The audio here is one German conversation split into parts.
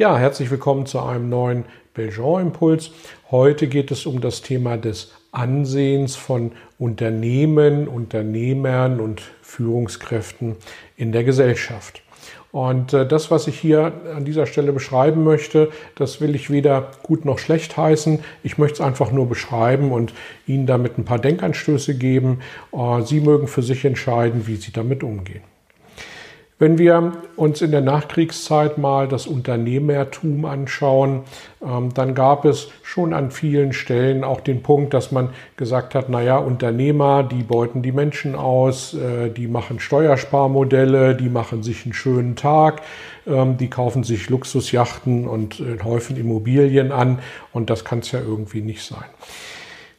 Ja, herzlich willkommen zu einem neuen Belgian-Impuls. Heute geht es um das Thema des Ansehens von Unternehmen, Unternehmern und Führungskräften in der Gesellschaft. Und äh, das, was ich hier an dieser Stelle beschreiben möchte, das will ich weder gut noch schlecht heißen. Ich möchte es einfach nur beschreiben und Ihnen damit ein paar Denkanstöße geben. Äh, Sie mögen für sich entscheiden, wie Sie damit umgehen. Wenn wir uns in der Nachkriegszeit mal das Unternehmertum anschauen, ähm, dann gab es schon an vielen Stellen auch den Punkt, dass man gesagt hat, naja, Unternehmer, die beuten die Menschen aus, äh, die machen Steuersparmodelle, die machen sich einen schönen Tag, ähm, die kaufen sich Luxusjachten und äh, häufen Immobilien an und das kann es ja irgendwie nicht sein.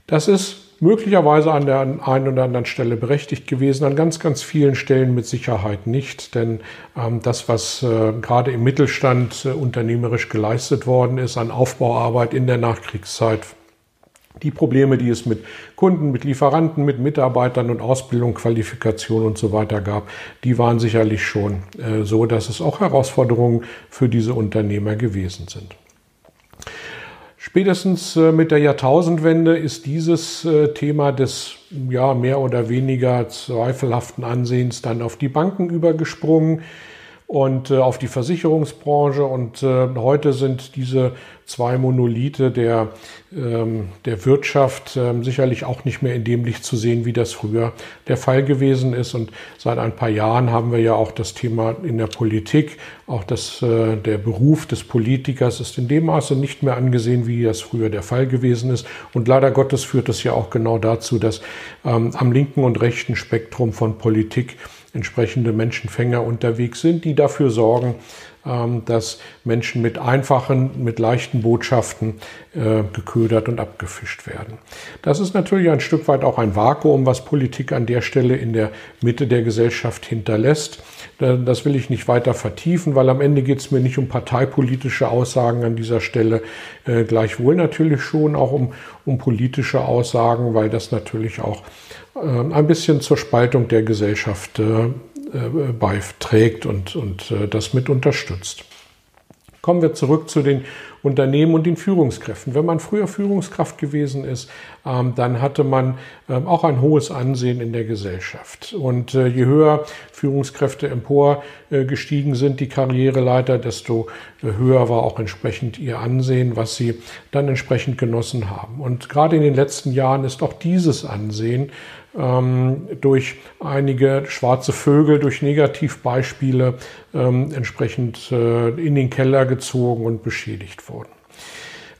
Das ist möglicherweise an der einen oder anderen Stelle berechtigt gewesen, an ganz, ganz vielen Stellen mit Sicherheit nicht. Denn ähm, das, was äh, gerade im Mittelstand äh, unternehmerisch geleistet worden ist an Aufbauarbeit in der Nachkriegszeit, die Probleme, die es mit Kunden, mit Lieferanten, mit Mitarbeitern und Ausbildung, Qualifikation und so weiter gab, die waren sicherlich schon äh, so, dass es auch Herausforderungen für diese Unternehmer gewesen sind. Spätestens äh, mit der Jahrtausendwende ist dieses äh, Thema des ja mehr oder weniger zweifelhaften Ansehens dann auf die Banken übergesprungen und äh, auf die Versicherungsbranche. Und heute sind diese zwei Monolithe der, ähm, der Wirtschaft ähm, sicherlich auch nicht mehr in dem Licht zu sehen, wie das früher der Fall gewesen ist. Und seit ein paar Jahren haben wir ja auch das Thema in der Politik, auch das, äh, der Beruf des Politikers ist in dem Maße nicht mehr angesehen, wie das früher der Fall gewesen ist. Und leider Gottes führt es ja auch genau dazu, dass ähm, am linken und rechten Spektrum von Politik entsprechende Menschenfänger unterwegs sind, die dafür sorgen, dass Menschen mit einfachen, mit leichten Botschaften äh, geködert und abgefischt werden. Das ist natürlich ein Stück weit auch ein Vakuum, was Politik an der Stelle in der Mitte der Gesellschaft hinterlässt. Das will ich nicht weiter vertiefen, weil am Ende geht es mir nicht um parteipolitische Aussagen an dieser Stelle, äh, gleichwohl natürlich schon auch um, um politische Aussagen, weil das natürlich auch äh, ein bisschen zur Spaltung der Gesellschaft beiträgt und, und äh, das mit unterstützt. Kommen wir zurück zu den Unternehmen und den Führungskräften. Wenn man früher Führungskraft gewesen ist, ähm, dann hatte man ähm, auch ein hohes Ansehen in der Gesellschaft. Und äh, je höher Führungskräfte emporgestiegen sind, die Karriereleiter, desto höher war auch entsprechend ihr Ansehen, was sie dann entsprechend genossen haben. Und gerade in den letzten Jahren ist auch dieses Ansehen ähm, durch einige schwarze Vögel, durch Negativbeispiele entsprechend äh, in den Keller gezogen und beschädigt worden.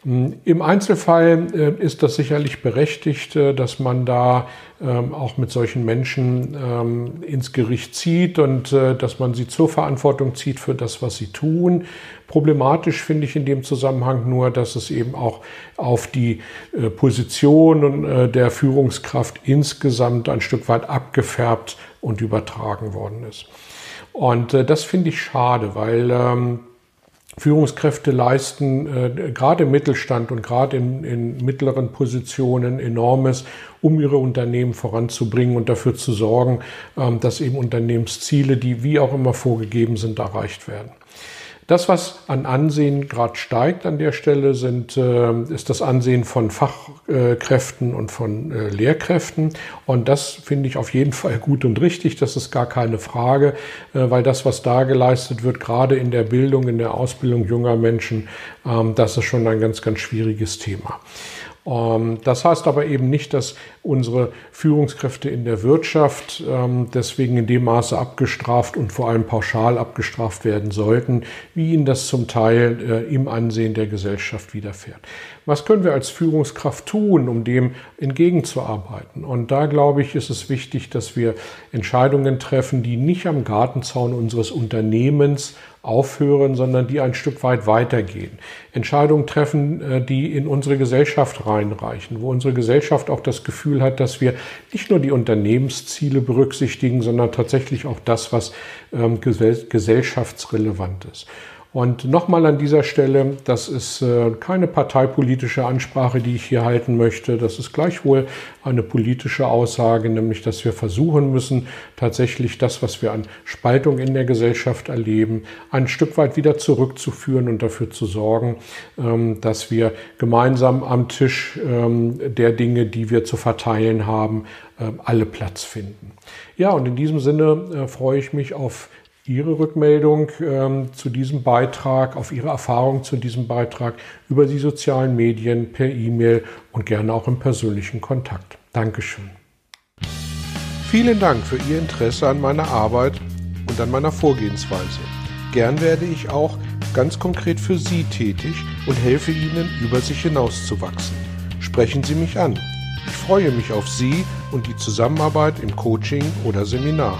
Ähm, Im Einzelfall äh, ist das sicherlich berechtigt, äh, dass man da ähm, auch mit solchen Menschen ähm, ins Gericht zieht und äh, dass man sie zur Verantwortung zieht für das, was sie tun. Problematisch finde ich in dem Zusammenhang nur, dass es eben auch auf die Position der Führungskraft insgesamt ein Stück weit abgefärbt und übertragen worden ist. Und das finde ich schade, weil Führungskräfte leisten äh, gerade im Mittelstand und gerade in, in mittleren Positionen enormes, um ihre Unternehmen voranzubringen und dafür zu sorgen, ähm, dass eben Unternehmensziele, die wie auch immer vorgegeben sind, erreicht werden. Das, was an Ansehen gerade steigt an der Stelle, sind, äh, ist das Ansehen von Fachkräften und von äh, Lehrkräften. Und das finde ich auf jeden Fall gut und richtig. Das ist gar keine Frage, äh, weil das, was da geleistet wird, gerade in der Bildung, in der Ausbildung junger Menschen, ähm, das ist schon ein ganz, ganz schwieriges Thema. Ähm, das heißt aber eben nicht, dass unsere Führungskräfte in der Wirtschaft ähm, deswegen in dem Maße abgestraft und vor allem pauschal abgestraft werden sollten, wie ihnen das zum Teil äh, im Ansehen der Gesellschaft widerfährt. Was können wir als Führungskraft tun, um dem entgegenzuarbeiten? Und da glaube ich, ist es wichtig, dass wir Entscheidungen treffen, die nicht am Gartenzaun unseres Unternehmens aufhören, sondern die ein Stück weit weitergehen. Entscheidungen treffen, äh, die in unsere Gesellschaft reinreichen, wo unsere Gesellschaft auch das Gefühl hat, dass wir nicht nur die Unternehmensziele berücksichtigen, sondern tatsächlich auch das, was ähm, gesellschaftsrelevant ist. Und nochmal an dieser Stelle, das ist äh, keine parteipolitische Ansprache, die ich hier halten möchte. Das ist gleichwohl eine politische Aussage, nämlich dass wir versuchen müssen, tatsächlich das, was wir an Spaltung in der Gesellschaft erleben, ein Stück weit wieder zurückzuführen und dafür zu sorgen, ähm, dass wir gemeinsam am Tisch ähm, der Dinge, die wir zu verteilen haben, ähm, alle Platz finden. Ja, und in diesem Sinne äh, freue ich mich auf Ihre Rückmeldung ähm, zu diesem Beitrag, auf Ihre Erfahrung zu diesem Beitrag über die sozialen Medien, per E-Mail und gerne auch im persönlichen Kontakt. Dankeschön. Vielen Dank für Ihr Interesse an meiner Arbeit und an meiner Vorgehensweise. Gern werde ich auch ganz konkret für Sie tätig und helfe Ihnen, über sich hinauszuwachsen. Sprechen Sie mich an. Ich freue mich auf Sie und die Zusammenarbeit im Coaching oder Seminar.